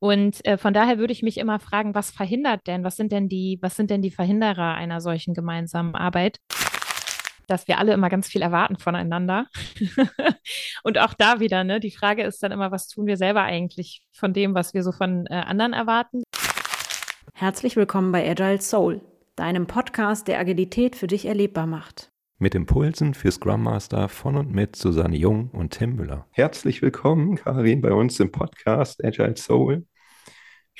Und äh, von daher würde ich mich immer fragen, was verhindert denn, was sind denn die, was sind denn die Verhinderer einer solchen gemeinsamen Arbeit? Dass wir alle immer ganz viel erwarten voneinander. Und auch da wieder, ne, die Frage ist dann immer, was tun wir selber eigentlich von dem, was wir so von äh, anderen erwarten? Herzlich willkommen bei Agile Soul, deinem Podcast, der Agilität für dich erlebbar macht mit Impulsen für Scrum Master von und mit Susanne Jung und Tim Müller. Herzlich willkommen, Karin, bei uns im Podcast Agile Soul.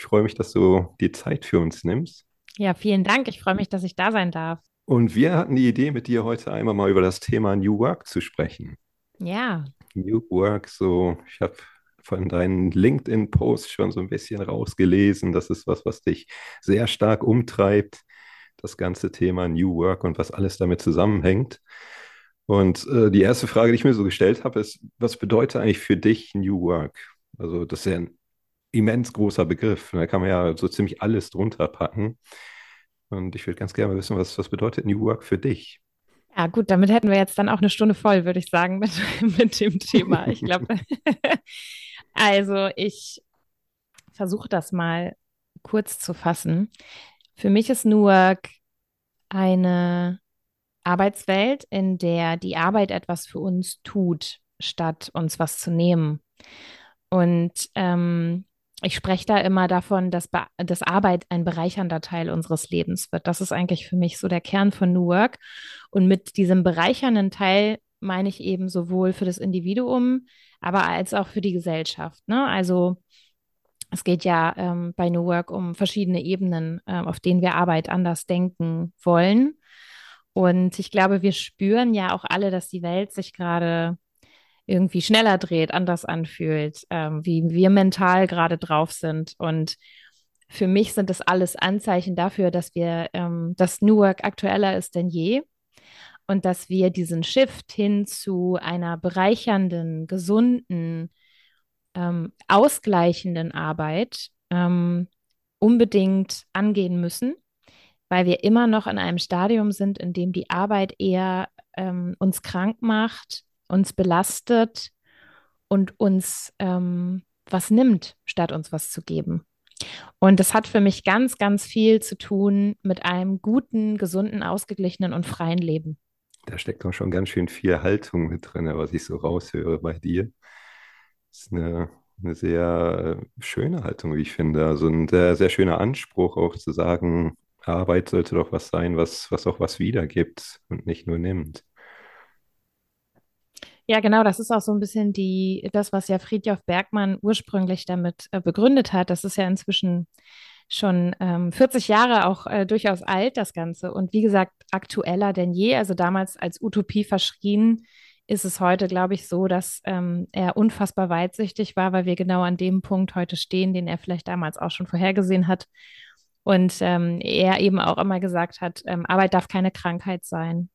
Ich freue mich, dass du die Zeit für uns nimmst. Ja, vielen Dank. Ich freue mich, dass ich da sein darf. Und wir hatten die Idee, mit dir heute einmal mal über das Thema New Work zu sprechen. Ja. New Work, so, ich habe von deinen LinkedIn-Posts schon so ein bisschen rausgelesen. Das ist was, was dich sehr stark umtreibt das ganze Thema New Work und was alles damit zusammenhängt. Und äh, die erste Frage, die ich mir so gestellt habe, ist, was bedeutet eigentlich für dich New Work? Also das ist ja ein immens großer Begriff. Da kann man ja so ziemlich alles drunter packen. Und ich würde ganz gerne wissen, was, was bedeutet New Work für dich? Ja, gut, damit hätten wir jetzt dann auch eine Stunde voll, würde ich sagen, mit, mit dem Thema. Ich glaube, also ich versuche das mal kurz zu fassen. Für mich ist Newark eine Arbeitswelt, in der die Arbeit etwas für uns tut, statt uns was zu nehmen. Und ähm, ich spreche da immer davon, dass, dass Arbeit ein bereichernder Teil unseres Lebens wird. Das ist eigentlich für mich so der Kern von New Work. Und mit diesem bereichernden Teil meine ich eben sowohl für das Individuum, aber als auch für die Gesellschaft. Ne? Also es geht ja ähm, bei New Work um verschiedene Ebenen, äh, auf denen wir Arbeit anders denken wollen. Und ich glaube, wir spüren ja auch alle, dass die Welt sich gerade irgendwie schneller dreht, anders anfühlt, ähm, wie wir mental gerade drauf sind. Und für mich sind das alles Anzeichen dafür, dass wir, ähm, dass New Work aktueller ist denn je und dass wir diesen Shift hin zu einer bereichernden, gesunden, ähm, ausgleichenden Arbeit ähm, unbedingt angehen müssen, weil wir immer noch in einem Stadium sind, in dem die Arbeit eher ähm, uns krank macht, uns belastet und uns ähm, was nimmt, statt uns was zu geben. Und das hat für mich ganz, ganz viel zu tun mit einem guten, gesunden, ausgeglichenen und freien Leben. Da steckt doch schon ganz schön viel Haltung mit drin, was ich so raushöre bei dir. Das ist eine, eine sehr äh, schöne Haltung, wie ich finde. Also ein sehr, sehr schöner Anspruch auch zu sagen, Arbeit sollte doch was sein, was, was auch was wiedergibt und nicht nur nimmt. Ja, genau, das ist auch so ein bisschen die, das, was ja Friedjof Bergmann ursprünglich damit äh, begründet hat. Das ist ja inzwischen schon ähm, 40 Jahre auch äh, durchaus alt, das Ganze. Und wie gesagt, aktueller denn je. Also damals als Utopie verschrien, ist es heute, glaube ich, so, dass ähm, er unfassbar weitsichtig war, weil wir genau an dem Punkt heute stehen, den er vielleicht damals auch schon vorhergesehen hat. Und ähm, er eben auch immer gesagt hat, ähm, Arbeit darf keine Krankheit sein.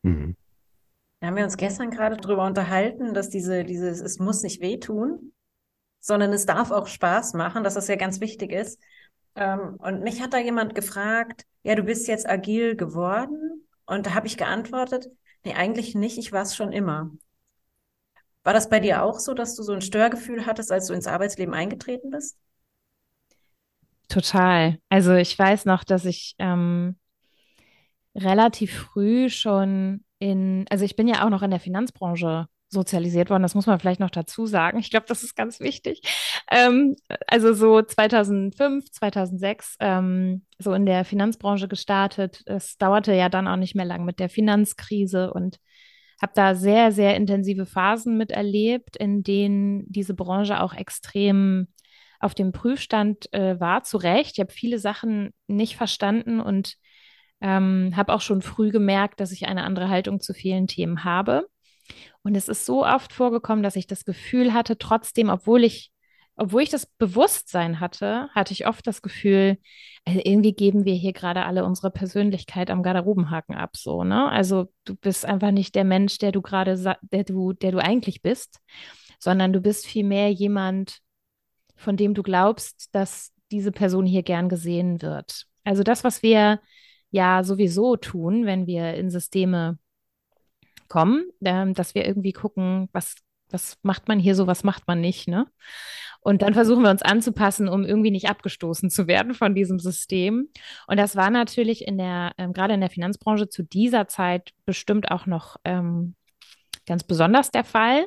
Mhm. Da haben wir uns gestern gerade darüber unterhalten, dass diese, dieses, es muss nicht wehtun, sondern es darf auch Spaß machen, dass das ja ganz wichtig ist. Ähm, und mich hat da jemand gefragt, ja, du bist jetzt agil geworden. Und da habe ich geantwortet, Nee, eigentlich nicht. Ich war es schon immer. War das bei dir auch so, dass du so ein Störgefühl hattest, als du ins Arbeitsleben eingetreten bist? Total. Also ich weiß noch, dass ich ähm, relativ früh schon in, also ich bin ja auch noch in der Finanzbranche sozialisiert worden. Das muss man vielleicht noch dazu sagen. Ich glaube, das ist ganz wichtig. Ähm, also so 2005, 2006 ähm, so in der Finanzbranche gestartet. Es dauerte ja dann auch nicht mehr lang mit der Finanzkrise und habe da sehr, sehr intensive Phasen miterlebt, in denen diese Branche auch extrem auf dem Prüfstand äh, war, zu Recht. Ich habe viele Sachen nicht verstanden und ähm, habe auch schon früh gemerkt, dass ich eine andere Haltung zu vielen Themen habe. Und es ist so oft vorgekommen, dass ich das Gefühl hatte, trotzdem, obwohl ich, obwohl ich das Bewusstsein hatte, hatte ich oft das Gefühl, also irgendwie geben wir hier gerade alle unsere Persönlichkeit am Garderobenhaken ab, so, ne? Also du bist einfach nicht der Mensch, der du gerade, der du, der du eigentlich bist, sondern du bist vielmehr jemand, von dem du glaubst, dass diese Person hier gern gesehen wird. Also das, was wir ja sowieso tun, wenn wir in Systeme kommen, ähm, dass wir irgendwie gucken, was, was macht man hier so, was macht man nicht, ne? Und dann versuchen wir uns anzupassen, um irgendwie nicht abgestoßen zu werden von diesem System. Und das war natürlich in der, ähm, gerade in der Finanzbranche zu dieser Zeit bestimmt auch noch ähm, ganz besonders der Fall,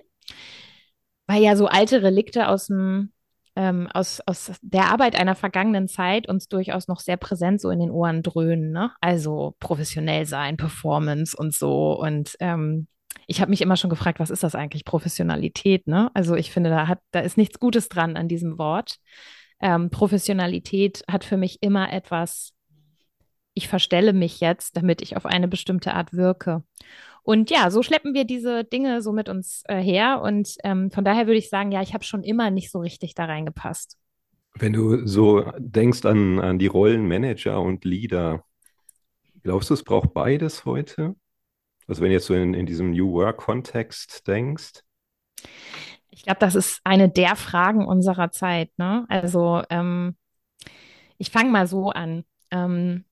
weil ja so alte Relikte aus dem ähm, aus, aus der Arbeit einer vergangenen Zeit uns durchaus noch sehr präsent so in den Ohren dröhnen. Ne? Also professionell sein, Performance und so. Und ähm, ich habe mich immer schon gefragt, was ist das eigentlich, Professionalität? Ne? Also ich finde, da, hat, da ist nichts Gutes dran an diesem Wort. Ähm, Professionalität hat für mich immer etwas, ich verstelle mich jetzt, damit ich auf eine bestimmte Art wirke. Und ja, so schleppen wir diese Dinge so mit uns äh, her. Und ähm, von daher würde ich sagen, ja, ich habe schon immer nicht so richtig da reingepasst. Wenn du so denkst an, an die Rollen Manager und Leader, glaubst du, es braucht beides heute? Also wenn jetzt so in, in diesem New Work-Kontext denkst? Ich glaube, das ist eine der Fragen unserer Zeit. Ne? Also ähm, ich fange mal so an. Ähm,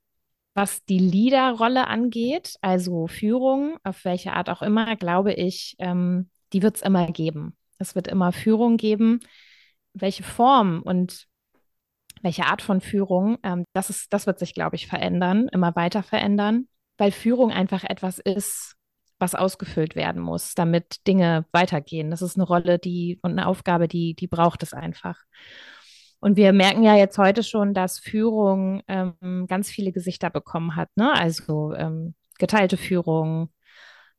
was die Leaderrolle angeht, also Führung, auf welche Art auch immer, glaube ich, ähm, die wird es immer geben. Es wird immer Führung geben. Welche Form und welche Art von Führung, ähm, das ist, das wird sich, glaube ich, verändern, immer weiter verändern weil Führung einfach etwas ist, was ausgefüllt werden muss, damit Dinge weitergehen. Das ist eine Rolle, die und eine Aufgabe, die, die braucht es einfach. Und wir merken ja jetzt heute schon, dass Führung ähm, ganz viele Gesichter bekommen hat. Ne? Also ähm, geteilte Führung,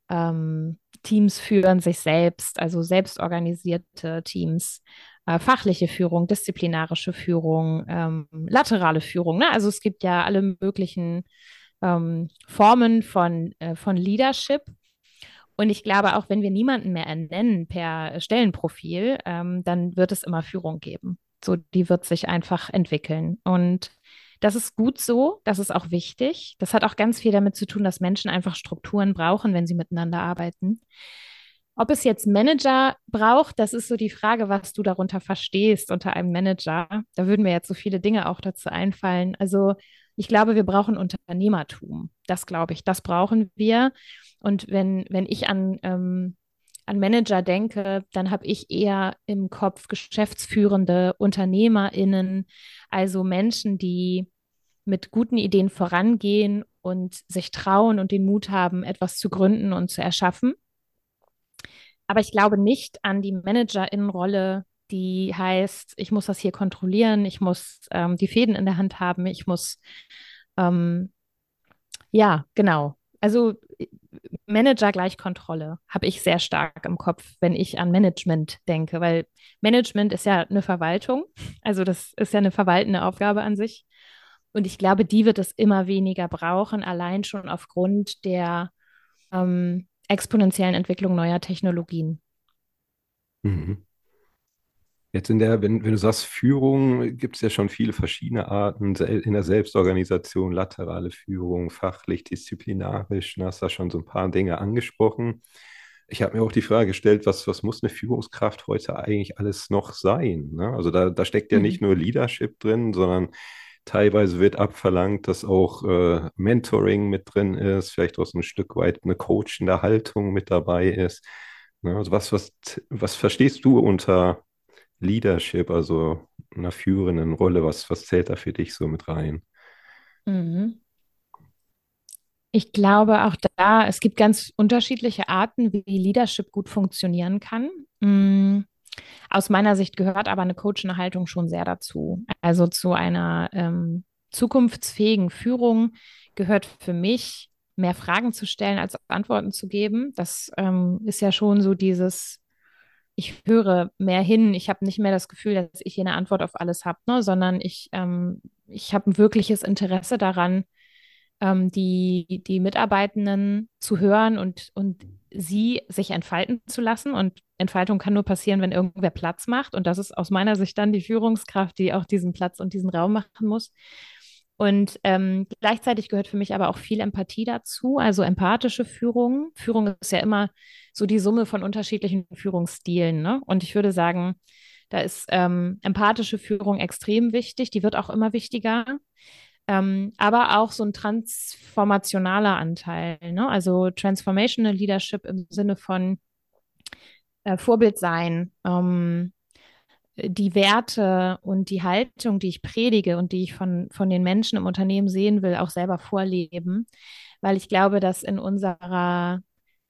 ähm, Teams führen sich selbst, also selbstorganisierte Teams, äh, fachliche Führung, disziplinarische Führung, ähm, laterale Führung. Ne? Also es gibt ja alle möglichen ähm, Formen von, äh, von Leadership. Und ich glaube, auch wenn wir niemanden mehr ernennen per Stellenprofil, ähm, dann wird es immer Führung geben. So, die wird sich einfach entwickeln. Und das ist gut so, das ist auch wichtig. Das hat auch ganz viel damit zu tun, dass Menschen einfach Strukturen brauchen, wenn sie miteinander arbeiten. Ob es jetzt Manager braucht, das ist so die Frage, was du darunter verstehst unter einem Manager. Da würden mir jetzt so viele Dinge auch dazu einfallen. Also ich glaube, wir brauchen Unternehmertum. Das glaube ich, das brauchen wir. Und wenn, wenn ich an, ähm, an Manager denke, dann habe ich eher im Kopf geschäftsführende UnternehmerInnen, also Menschen, die mit guten Ideen vorangehen und sich trauen und den Mut haben, etwas zu gründen und zu erschaffen. Aber ich glaube nicht an die ManagerInnenrolle die heißt, ich muss das hier kontrollieren, ich muss ähm, die Fäden in der Hand haben, ich muss, ähm, ja, genau. Also Manager gleich Kontrolle habe ich sehr stark im Kopf, wenn ich an Management denke, weil Management ist ja eine Verwaltung, also das ist ja eine verwaltende Aufgabe an sich. Und ich glaube, die wird es immer weniger brauchen, allein schon aufgrund der ähm, exponentiellen Entwicklung neuer Technologien. Mhm. Jetzt in der, wenn, wenn du sagst Führung, gibt es ja schon viele verschiedene Arten in der Selbstorganisation, laterale Führung, fachlich, disziplinarisch. Du hast da schon so ein paar Dinge angesprochen. Ich habe mir auch die Frage gestellt, was, was muss eine Führungskraft heute eigentlich alles noch sein? Ne? Also da, da steckt ja mhm. nicht nur Leadership drin, sondern teilweise wird abverlangt, dass auch äh, Mentoring mit drin ist, vielleicht auch so ein Stück weit eine coachende Haltung mit dabei ist. Ne? Also was, was, was verstehst du unter Leadership, also einer führenden Rolle, was, was zählt da für dich so mit rein? Mhm. Ich glaube auch da, es gibt ganz unterschiedliche Arten, wie Leadership gut funktionieren kann. Mhm. Aus meiner Sicht gehört aber eine coachende Haltung schon sehr dazu. Also zu einer ähm, zukunftsfähigen Führung gehört für mich, mehr Fragen zu stellen als Antworten zu geben. Das ähm, ist ja schon so dieses ich höre mehr hin. Ich habe nicht mehr das Gefühl, dass ich hier eine Antwort auf alles habe, ne? sondern ich, ähm, ich habe ein wirkliches Interesse daran, ähm, die, die Mitarbeitenden zu hören und, und sie sich entfalten zu lassen. Und Entfaltung kann nur passieren, wenn irgendwer Platz macht. Und das ist aus meiner Sicht dann die Führungskraft, die auch diesen Platz und diesen Raum machen muss. Und ähm, gleichzeitig gehört für mich aber auch viel Empathie dazu, also empathische Führung. Führung ist ja immer so die Summe von unterschiedlichen Führungsstilen. Ne? Und ich würde sagen, da ist ähm, empathische Führung extrem wichtig, die wird auch immer wichtiger. Ähm, aber auch so ein transformationaler Anteil, ne? also Transformational Leadership im Sinne von, äh, Vorbild sein, ähm, die Werte und die Haltung, die ich predige und die ich von, von den Menschen im Unternehmen sehen will, auch selber vorleben. Weil ich glaube, dass in unserer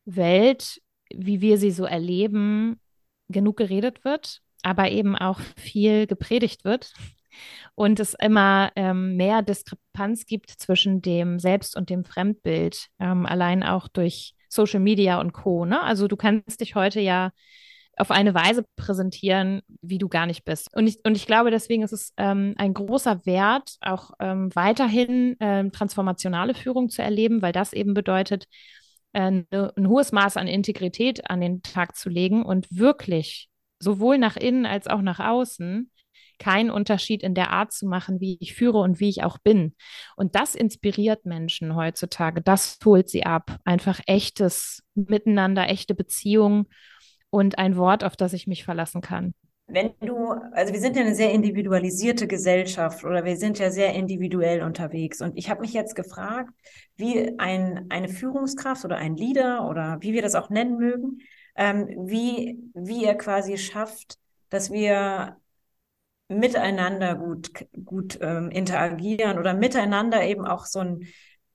Welt, wie wir sie so erleben, genug geredet wird, aber eben auch viel gepredigt wird und es immer ähm, mehr Diskrepanz gibt zwischen dem Selbst- und dem Fremdbild, ähm, allein auch durch Social Media und Co. Ne? Also du kannst dich heute ja auf eine Weise präsentieren, wie du gar nicht bist. Und ich, und ich glaube, deswegen ist es ähm, ein großer Wert, auch ähm, weiterhin ähm, transformationale Führung zu erleben, weil das eben bedeutet, äh, ne, ein hohes Maß an Integrität an den Tag zu legen und wirklich sowohl nach innen als auch nach außen keinen Unterschied in der Art zu machen, wie ich führe und wie ich auch bin. Und das inspiriert Menschen heutzutage. Das holt sie ab. Einfach echtes Miteinander, echte Beziehungen und ein Wort, auf das ich mich verlassen kann. Wenn du, also wir sind ja eine sehr individualisierte Gesellschaft oder wir sind ja sehr individuell unterwegs. Und ich habe mich jetzt gefragt, wie ein, eine Führungskraft oder ein Leader oder wie wir das auch nennen mögen, ähm, wie, wie er quasi schafft, dass wir miteinander gut, gut ähm, interagieren oder miteinander eben auch so ein,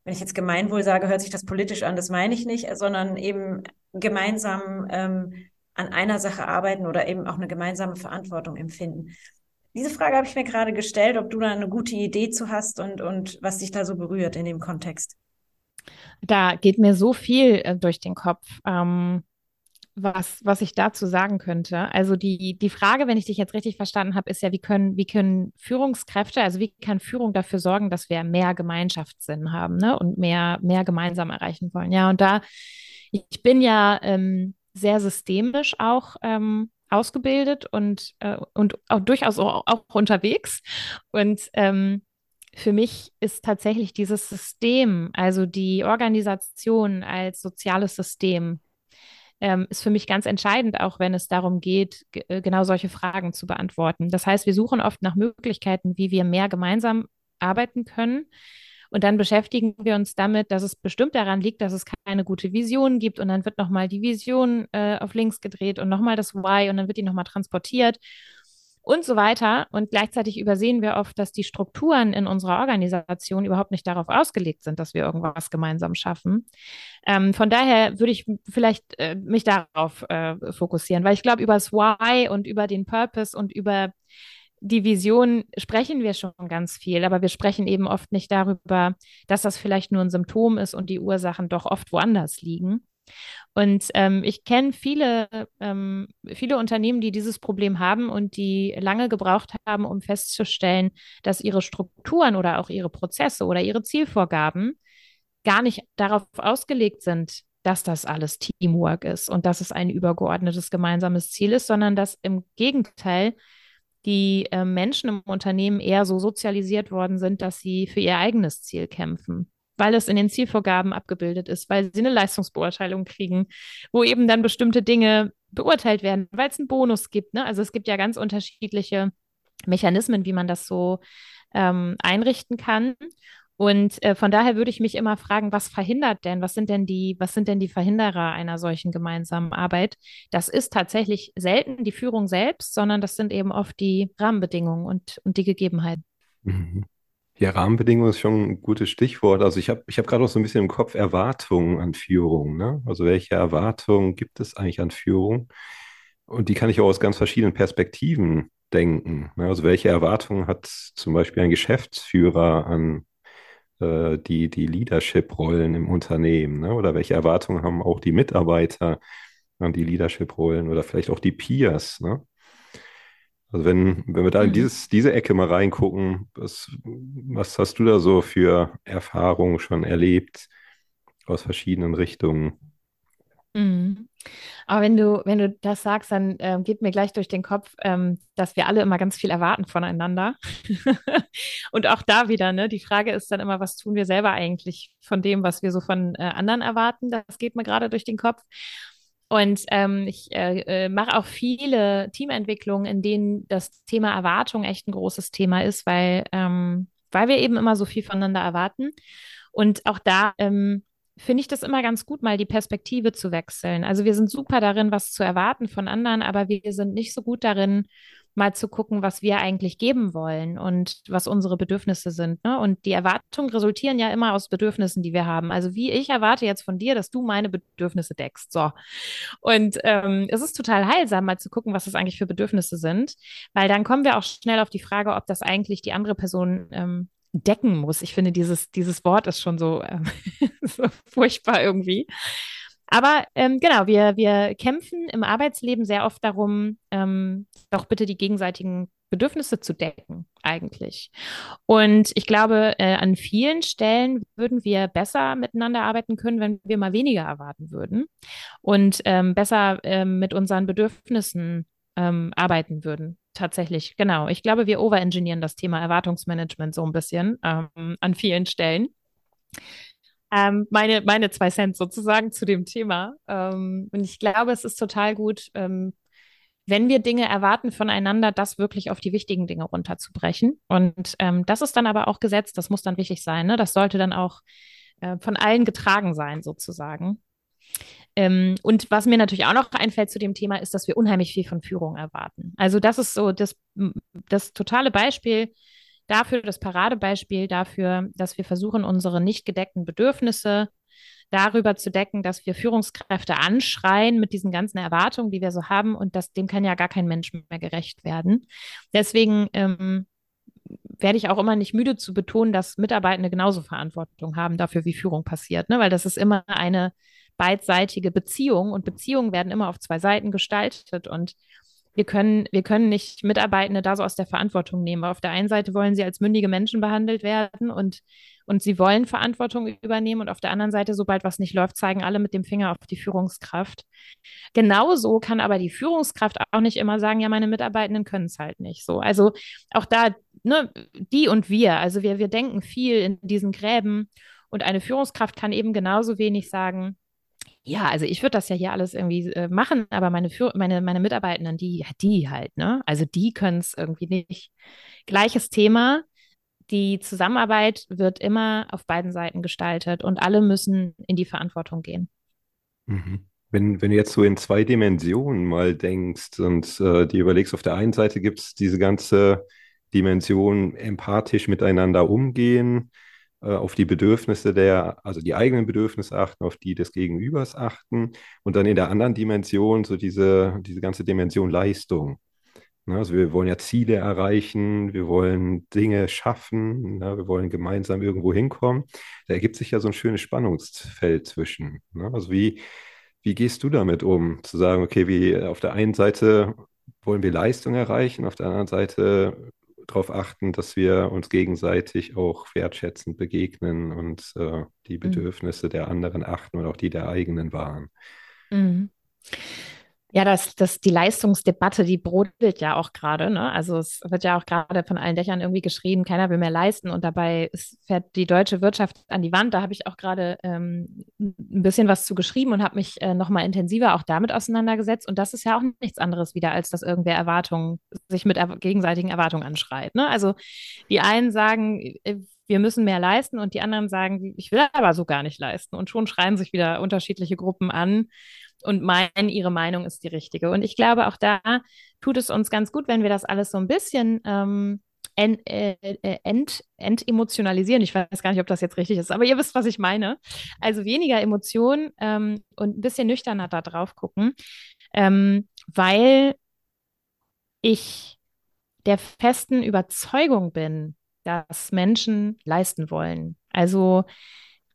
wenn ich jetzt Gemeinwohl sage, hört sich das politisch an, das meine ich nicht, sondern eben gemeinsam ähm, an einer Sache arbeiten oder eben auch eine gemeinsame Verantwortung empfinden. Diese Frage habe ich mir gerade gestellt, ob du da eine gute Idee zu hast und, und was dich da so berührt in dem Kontext. Da geht mir so viel äh, durch den Kopf. Ähm, was, was ich dazu sagen könnte. Also die, die Frage, wenn ich dich jetzt richtig verstanden habe, ist ja, wie können, wie können Führungskräfte, also wie kann Führung dafür sorgen, dass wir mehr Gemeinschaftssinn haben ne? und mehr, mehr gemeinsam erreichen wollen. Ja, und da, ich bin ja ähm, sehr systemisch auch ähm, ausgebildet und, äh, und auch durchaus auch, auch unterwegs. Und ähm, für mich ist tatsächlich dieses System, also die Organisation als soziales System, ähm, ist für mich ganz entscheidend, auch wenn es darum geht, äh, genau solche Fragen zu beantworten. Das heißt, wir suchen oft nach Möglichkeiten, wie wir mehr gemeinsam arbeiten können. Und dann beschäftigen wir uns damit, dass es bestimmt daran liegt, dass es keine gute Vision gibt. Und dann wird nochmal die Vision äh, auf links gedreht und nochmal das Why und dann wird die nochmal transportiert und so weiter. Und gleichzeitig übersehen wir oft, dass die Strukturen in unserer Organisation überhaupt nicht darauf ausgelegt sind, dass wir irgendwas gemeinsam schaffen. Ähm, von daher würde ich vielleicht äh, mich darauf äh, fokussieren, weil ich glaube, über das Why und über den Purpose und über die Vision sprechen wir schon ganz viel, aber wir sprechen eben oft nicht darüber, dass das vielleicht nur ein Symptom ist und die Ursachen doch oft woanders liegen. Und ähm, ich kenne viele, ähm, viele Unternehmen, die dieses Problem haben und die lange gebraucht haben, um festzustellen, dass ihre Strukturen oder auch ihre Prozesse oder ihre Zielvorgaben gar nicht darauf ausgelegt sind, dass das alles Teamwork ist und dass es ein übergeordnetes gemeinsames Ziel ist, sondern dass im Gegenteil die äh, Menschen im Unternehmen eher so sozialisiert worden sind, dass sie für ihr eigenes Ziel kämpfen weil es in den Zielvorgaben abgebildet ist, weil sie eine Leistungsbeurteilung kriegen, wo eben dann bestimmte Dinge beurteilt werden, weil es einen Bonus gibt. Ne? Also es gibt ja ganz unterschiedliche Mechanismen, wie man das so ähm, einrichten kann. Und äh, von daher würde ich mich immer fragen, was verhindert denn, was sind denn die, was sind denn die Verhinderer einer solchen gemeinsamen Arbeit? Das ist tatsächlich selten die Führung selbst, sondern das sind eben oft die Rahmenbedingungen und, und die Gegebenheiten. Mhm. Ja, Rahmenbedingungen ist schon ein gutes Stichwort. Also ich habe ich hab gerade auch so ein bisschen im Kopf Erwartungen an Führung. Ne? Also welche Erwartungen gibt es eigentlich an Führung? Und die kann ich auch aus ganz verschiedenen Perspektiven denken. Ne? Also welche Erwartungen hat zum Beispiel ein Geschäftsführer an äh, die, die Leadership-Rollen im Unternehmen? Ne? Oder welche Erwartungen haben auch die Mitarbeiter an die Leadership-Rollen oder vielleicht auch die Peers? Ne? Also wenn, wenn wir da in mhm. dieses, diese Ecke mal reingucken, was, was hast du da so für Erfahrungen schon erlebt aus verschiedenen Richtungen? Mhm. Aber wenn du, wenn du das sagst, dann ähm, geht mir gleich durch den Kopf, ähm, dass wir alle immer ganz viel erwarten voneinander. Und auch da wieder, ne, die Frage ist dann immer, was tun wir selber eigentlich von dem, was wir so von äh, anderen erwarten? Das geht mir gerade durch den Kopf. Und ähm, ich äh, äh, mache auch viele Teamentwicklungen, in denen das Thema Erwartung echt ein großes Thema ist, weil, ähm, weil wir eben immer so viel voneinander erwarten. Und auch da ähm, finde ich das immer ganz gut, mal die Perspektive zu wechseln. Also wir sind super darin, was zu erwarten von anderen, aber wir sind nicht so gut darin, mal zu gucken, was wir eigentlich geben wollen und was unsere Bedürfnisse sind. Ne? Und die Erwartungen resultieren ja immer aus Bedürfnissen, die wir haben. Also wie ich erwarte jetzt von dir, dass du meine Bedürfnisse deckst. So. Und ähm, es ist total heilsam, mal zu gucken, was das eigentlich für Bedürfnisse sind, weil dann kommen wir auch schnell auf die Frage, ob das eigentlich die andere Person ähm, decken muss. Ich finde, dieses, dieses Wort ist schon so, äh, so furchtbar irgendwie. Aber ähm, genau, wir, wir kämpfen im Arbeitsleben sehr oft darum, ähm, doch bitte die gegenseitigen Bedürfnisse zu decken, eigentlich. Und ich glaube, äh, an vielen Stellen würden wir besser miteinander arbeiten können, wenn wir mal weniger erwarten würden und ähm, besser ähm, mit unseren Bedürfnissen ähm, arbeiten würden. Tatsächlich, genau. Ich glaube, wir overengineeren das Thema Erwartungsmanagement so ein bisschen ähm, an vielen Stellen. Ähm, meine, meine zwei Cent sozusagen zu dem Thema. Ähm, und ich glaube, es ist total gut, ähm, wenn wir Dinge erwarten voneinander, das wirklich auf die wichtigen Dinge runterzubrechen. Und ähm, das ist dann aber auch gesetzt, das muss dann wichtig sein. Ne? Das sollte dann auch äh, von allen getragen sein, sozusagen. Ähm, und was mir natürlich auch noch einfällt zu dem Thema, ist, dass wir unheimlich viel von Führung erwarten. Also das ist so das, das totale Beispiel dafür, das Paradebeispiel dafür, dass wir versuchen, unsere nicht gedeckten Bedürfnisse darüber zu decken, dass wir Führungskräfte anschreien mit diesen ganzen Erwartungen, die wir so haben. Und das, dem kann ja gar kein Mensch mehr gerecht werden. Deswegen ähm, werde ich auch immer nicht müde zu betonen, dass Mitarbeitende genauso Verantwortung haben dafür, wie Führung passiert. Ne? Weil das ist immer eine beidseitige Beziehung und Beziehungen werden immer auf zwei Seiten gestaltet. Und wir können, wir können nicht Mitarbeitende da so aus der Verantwortung nehmen. Auf der einen Seite wollen sie als mündige Menschen behandelt werden und, und sie wollen Verantwortung übernehmen und auf der anderen Seite, sobald was nicht läuft, zeigen alle mit dem Finger auf die Führungskraft. Genauso kann aber die Führungskraft auch nicht immer sagen, ja, meine Mitarbeitenden können es halt nicht so. Also auch da, ne, die und wir, also wir, wir denken viel in diesen Gräben und eine Führungskraft kann eben genauso wenig sagen, ja, also ich würde das ja hier alles irgendwie äh, machen, aber meine, Für meine, meine Mitarbeitenden, die, die halt, ne? Also die können es irgendwie nicht. Gleiches Thema. Die Zusammenarbeit wird immer auf beiden Seiten gestaltet und alle müssen in die Verantwortung gehen. Mhm. Wenn, wenn du jetzt so in zwei Dimensionen mal denkst und äh, dir überlegst, auf der einen Seite gibt es diese ganze Dimension empathisch miteinander umgehen, auf die Bedürfnisse der, also die eigenen Bedürfnisse achten, auf die des Gegenübers achten und dann in der anderen Dimension so diese, diese ganze Dimension Leistung. Ne, also wir wollen ja Ziele erreichen, wir wollen Dinge schaffen, ne, wir wollen gemeinsam irgendwo hinkommen. Da ergibt sich ja so ein schönes Spannungsfeld zwischen. Ne? Also wie, wie gehst du damit um, zu sagen, okay, wie auf der einen Seite wollen wir Leistung erreichen, auf der anderen Seite darauf achten, dass wir uns gegenseitig auch wertschätzend begegnen und äh, die mhm. Bedürfnisse mhm. der anderen achten und auch die der eigenen wahren. Mhm. Ja, das, das, die Leistungsdebatte, die brodelt ja auch gerade. Ne? Also es wird ja auch gerade von allen Dächern irgendwie geschrien, keiner will mehr leisten und dabei fährt die deutsche Wirtschaft an die Wand. Da habe ich auch gerade ähm, ein bisschen was zu geschrieben und habe mich äh, nochmal intensiver auch damit auseinandergesetzt. Und das ist ja auch nichts anderes wieder, als dass irgendwer Erwartungen, sich mit er gegenseitigen Erwartungen anschreit. Ne? Also die einen sagen, äh, wir müssen mehr leisten und die anderen sagen, ich will aber so gar nicht leisten. Und schon schreien sich wieder unterschiedliche Gruppen an und meinen, ihre Meinung ist die richtige. Und ich glaube, auch da tut es uns ganz gut, wenn wir das alles so ein bisschen ähm, ent, äh, äh, ent, entemotionalisieren. Ich weiß gar nicht, ob das jetzt richtig ist, aber ihr wisst, was ich meine. Also weniger Emotionen ähm, und ein bisschen nüchterner da drauf gucken, ähm, weil ich der festen Überzeugung bin, dass Menschen leisten wollen. Also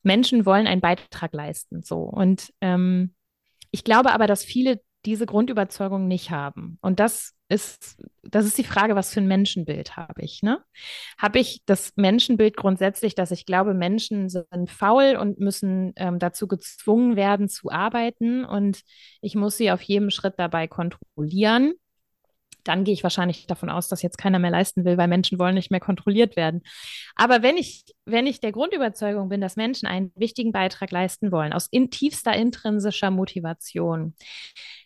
Menschen wollen einen Beitrag leisten, so. Und ähm, ich glaube aber, dass viele diese Grundüberzeugung nicht haben. Und das ist, das ist die Frage, was für ein Menschenbild habe ich, ne? Habe ich das Menschenbild grundsätzlich, dass ich glaube, Menschen sind faul und müssen ähm, dazu gezwungen werden zu arbeiten und ich muss sie auf jedem Schritt dabei kontrollieren? Dann gehe ich wahrscheinlich davon aus, dass jetzt keiner mehr leisten will, weil Menschen wollen nicht mehr kontrolliert werden. Aber wenn ich, wenn ich der Grundüberzeugung bin, dass Menschen einen wichtigen Beitrag leisten wollen, aus in, tiefster intrinsischer Motivation,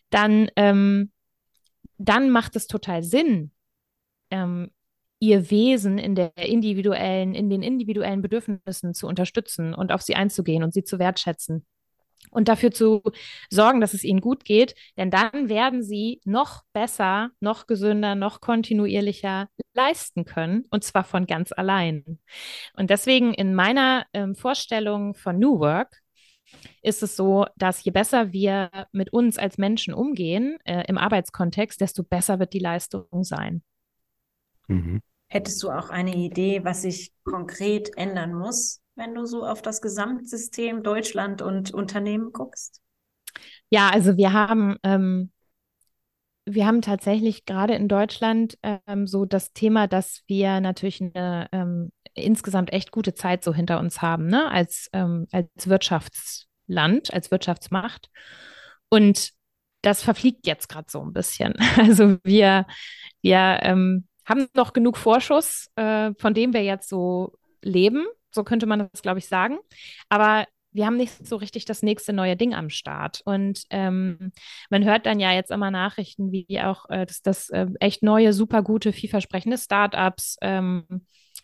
dann, ähm, dann macht es total Sinn, ähm, ihr Wesen in der individuellen, in den individuellen Bedürfnissen zu unterstützen und auf sie einzugehen und sie zu wertschätzen und dafür zu sorgen, dass es ihnen gut geht, denn dann werden sie noch besser, noch gesünder, noch kontinuierlicher leisten können und zwar von ganz allein. Und deswegen in meiner ähm, Vorstellung von New Work ist es so, dass je besser wir mit uns als Menschen umgehen äh, im Arbeitskontext, desto besser wird die Leistung sein. Mhm. Hättest du auch eine Idee, was sich konkret ändern muss, wenn du so auf das Gesamtsystem Deutschland und Unternehmen guckst? Ja, also wir haben, ähm, wir haben tatsächlich gerade in Deutschland ähm, so das Thema, dass wir natürlich eine ähm, insgesamt echt gute Zeit so hinter uns haben, ne? als, ähm, als Wirtschaftsland, als Wirtschaftsmacht. Und das verfliegt jetzt gerade so ein bisschen. Also wir, wir ähm, haben noch genug Vorschuss, äh, von dem wir jetzt so leben so könnte man das, glaube ich, sagen. Aber wir haben nicht so richtig das nächste neue Ding am Start. Und ähm, man hört dann ja jetzt immer Nachrichten, wie auch, äh, dass das äh, echt neue, super gute, vielversprechende Startups ähm,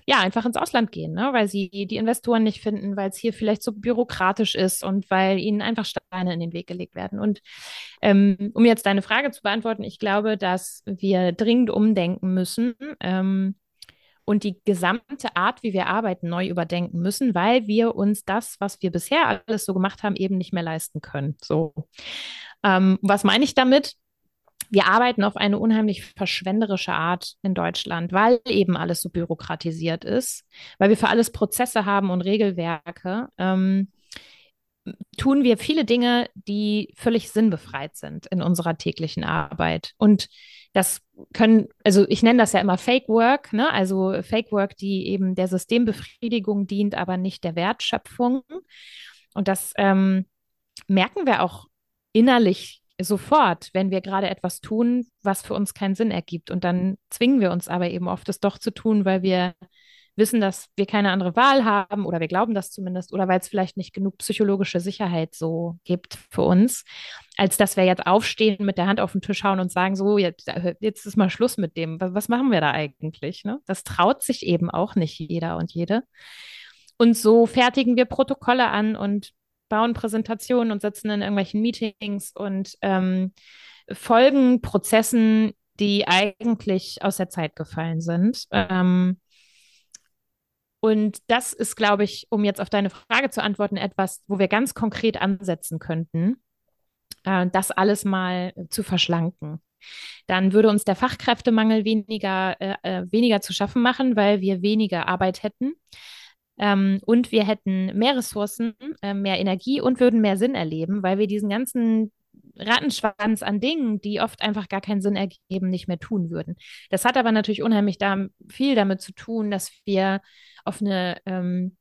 ja einfach ins Ausland gehen, ne? weil sie die Investoren nicht finden, weil es hier vielleicht so bürokratisch ist und weil ihnen einfach Steine in den Weg gelegt werden. Und ähm, um jetzt deine Frage zu beantworten, ich glaube, dass wir dringend umdenken müssen. Ähm, und die gesamte Art, wie wir arbeiten, neu überdenken müssen, weil wir uns das, was wir bisher alles so gemacht haben, eben nicht mehr leisten können. So. Ähm, was meine ich damit? Wir arbeiten auf eine unheimlich verschwenderische Art in Deutschland, weil eben alles so bürokratisiert ist, weil wir für alles Prozesse haben und Regelwerke. Ähm, tun wir viele Dinge, die völlig sinnbefreit sind in unserer täglichen Arbeit. Und das können, also ich nenne das ja immer Fake Work, ne? Also Fake Work, die eben der Systembefriedigung dient, aber nicht der Wertschöpfung. Und das ähm, merken wir auch innerlich sofort, wenn wir gerade etwas tun, was für uns keinen Sinn ergibt. Und dann zwingen wir uns aber eben oft, es doch zu tun, weil wir wissen, dass wir keine andere Wahl haben oder wir glauben das zumindest oder weil es vielleicht nicht genug psychologische Sicherheit so gibt für uns, als dass wir jetzt aufstehen, mit der Hand auf den Tisch hauen und sagen, so, jetzt, jetzt ist mal Schluss mit dem. Was, was machen wir da eigentlich? Ne? Das traut sich eben auch nicht jeder und jede. Und so fertigen wir Protokolle an und bauen Präsentationen und sitzen in irgendwelchen Meetings und ähm, folgen Prozessen, die eigentlich aus der Zeit gefallen sind. Ähm, und das ist, glaube ich, um jetzt auf deine Frage zu antworten, etwas, wo wir ganz konkret ansetzen könnten, äh, das alles mal zu verschlanken. Dann würde uns der Fachkräftemangel weniger, äh, äh, weniger zu schaffen machen, weil wir weniger Arbeit hätten. Ähm, und wir hätten mehr Ressourcen, äh, mehr Energie und würden mehr Sinn erleben, weil wir diesen ganzen Rattenschwanz an Dingen, die oft einfach gar keinen Sinn ergeben, nicht mehr tun würden. Das hat aber natürlich unheimlich da viel damit zu tun, dass wir auf eine ähm,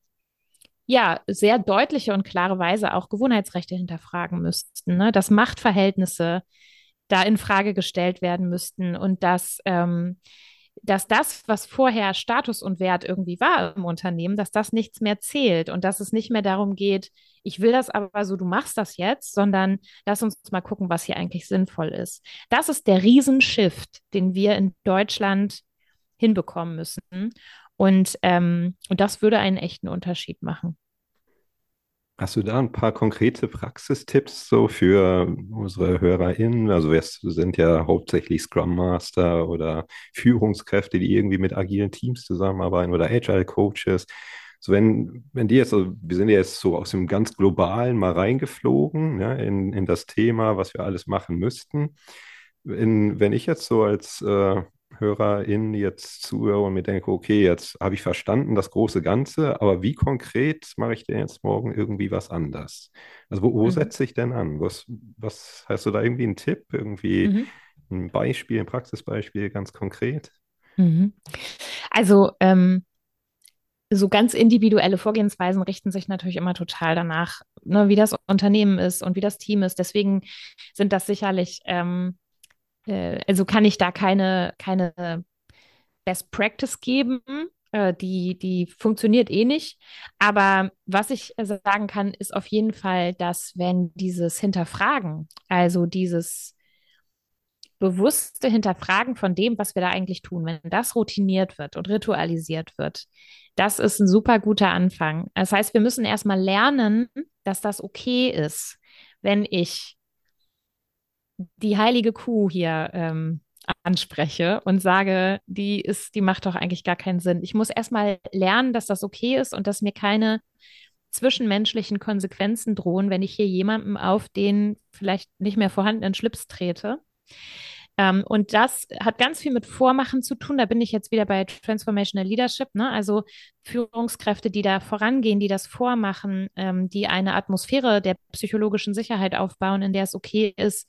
ja, sehr deutliche und klare Weise auch Gewohnheitsrechte hinterfragen müssten, ne? dass Machtverhältnisse da in Frage gestellt werden müssten und dass ähm, dass das, was vorher Status und Wert irgendwie war im Unternehmen, dass das nichts mehr zählt und dass es nicht mehr darum geht, ich will das aber so, du machst das jetzt, sondern lass uns mal gucken, was hier eigentlich sinnvoll ist. Das ist der Riesenshift, den wir in Deutschland hinbekommen müssen. Und, ähm, und das würde einen echten Unterschied machen. Hast du da ein paar konkrete Praxistipps so für unsere HörerInnen? Also wir sind ja hauptsächlich Scrum Master oder Führungskräfte, die irgendwie mit agilen Teams zusammenarbeiten oder Agile Coaches. So wenn, wenn die jetzt, also wir sind ja jetzt so aus dem ganz Globalen mal reingeflogen, ja, in, in das Thema, was wir alles machen müssten. In, wenn ich jetzt so als äh, HörerInnen jetzt zuhöre und mir denke, okay, jetzt habe ich verstanden das große Ganze, aber wie konkret mache ich denn jetzt morgen irgendwie was anders? Also wo, wo mhm. setze ich denn an? Was, was hast du da irgendwie einen Tipp, irgendwie mhm. ein Beispiel, ein Praxisbeispiel ganz konkret? Mhm. Also ähm, so ganz individuelle Vorgehensweisen richten sich natürlich immer total danach, ne, wie das Unternehmen ist und wie das Team ist. Deswegen sind das sicherlich ähm, äh, also kann ich da keine, keine Best Practice geben. Äh, die, die funktioniert eh nicht. Aber was ich sagen kann, ist auf jeden Fall, dass wenn dieses Hinterfragen, also dieses bewusste Hinterfragen von dem, was wir da eigentlich tun, wenn das routiniert wird und ritualisiert wird, das ist ein super guter Anfang. Das heißt, wir müssen erstmal lernen, dass das okay ist, wenn ich die heilige Kuh hier ähm, anspreche und sage, die ist, die macht doch eigentlich gar keinen Sinn. Ich muss erstmal lernen, dass das okay ist und dass mir keine zwischenmenschlichen Konsequenzen drohen, wenn ich hier jemandem auf den vielleicht nicht mehr vorhandenen Schlips trete. Ähm, und das hat ganz viel mit Vormachen zu tun. Da bin ich jetzt wieder bei Transformational Leadership, ne? also Führungskräfte, die da vorangehen, die das vormachen, ähm, die eine Atmosphäre der psychologischen Sicherheit aufbauen, in der es okay ist,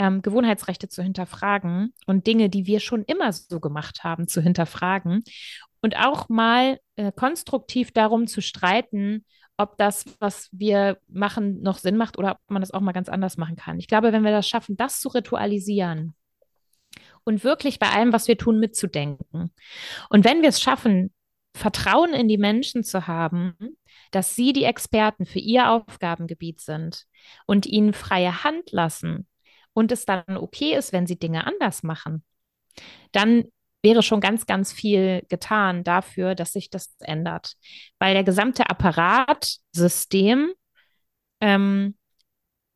ähm, Gewohnheitsrechte zu hinterfragen und Dinge, die wir schon immer so gemacht haben, zu hinterfragen und auch mal äh, konstruktiv darum zu streiten, ob das, was wir machen, noch Sinn macht oder ob man das auch mal ganz anders machen kann. Ich glaube, wenn wir das schaffen, das zu ritualisieren und wirklich bei allem, was wir tun, mitzudenken. Und wenn wir es schaffen, Vertrauen in die Menschen zu haben, dass sie die Experten für ihr Aufgabengebiet sind und ihnen freie Hand lassen und es dann okay ist, wenn sie Dinge anders machen, dann wäre schon ganz, ganz viel getan dafür, dass sich das ändert. Weil der gesamte Apparatsystem ähm,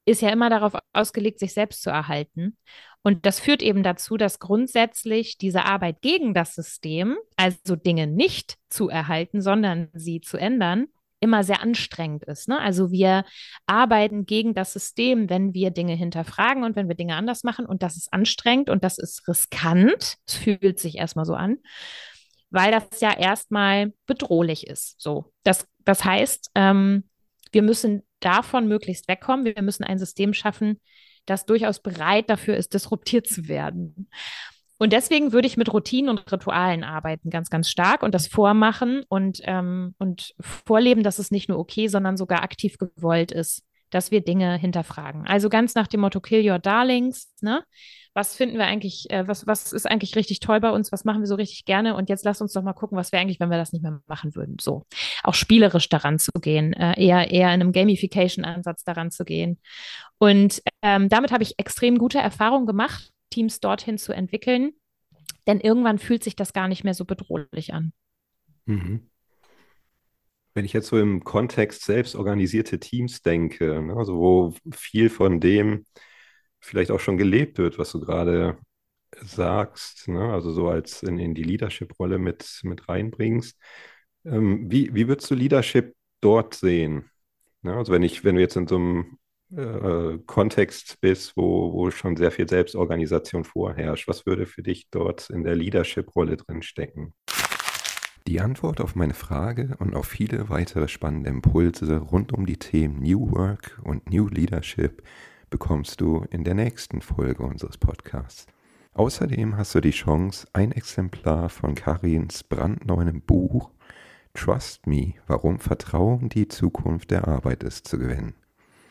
ist ja immer darauf ausgelegt, sich selbst zu erhalten. Und das führt eben dazu, dass grundsätzlich diese Arbeit gegen das System, also Dinge nicht zu erhalten, sondern sie zu ändern, immer sehr anstrengend ist. Ne? Also wir arbeiten gegen das System, wenn wir Dinge hinterfragen und wenn wir Dinge anders machen. Und das ist anstrengend und das ist riskant. Es fühlt sich erstmal so an, weil das ja erstmal bedrohlich ist. So, das, das heißt, ähm, wir müssen davon möglichst wegkommen. Wir müssen ein System schaffen, das durchaus bereit dafür ist, disruptiert zu werden. Und deswegen würde ich mit Routinen und Ritualen arbeiten, ganz, ganz stark und das vormachen und, ähm, und vorleben, dass es nicht nur okay, sondern sogar aktiv gewollt ist, dass wir Dinge hinterfragen. Also ganz nach dem Motto Kill Your Darlings, ne? Was finden wir eigentlich, äh, was, was ist eigentlich richtig toll bei uns, was machen wir so richtig gerne und jetzt lass uns doch mal gucken, was wäre eigentlich, wenn wir das nicht mehr machen würden. So, auch spielerisch daran zu gehen, äh, eher, eher in einem Gamification-Ansatz daran zu gehen. Und ähm, damit habe ich extrem gute Erfahrungen gemacht Teams dorthin zu entwickeln. Denn irgendwann fühlt sich das gar nicht mehr so bedrohlich an. Mhm. Wenn ich jetzt so im Kontext selbst organisierte Teams denke, ne, also wo viel von dem vielleicht auch schon gelebt wird, was du gerade sagst, ne, also so als in, in die Leadership-Rolle mit, mit reinbringst, ähm, wie, wie würdest du Leadership dort sehen? Ne, also wenn ich, wenn du jetzt in so einem äh, Kontext bist, wo, wo schon sehr viel Selbstorganisation vorherrscht. Was würde für dich dort in der Leadership-Rolle drin stecken? Die Antwort auf meine Frage und auf viele weitere spannende Impulse rund um die Themen New Work und New Leadership bekommst du in der nächsten Folge unseres Podcasts. Außerdem hast du die Chance, ein Exemplar von Karins brandneuem Buch Trust Me, warum Vertrauen die Zukunft der Arbeit ist, zu gewinnen.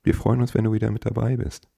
Wir freuen uns, wenn du wieder mit dabei bist.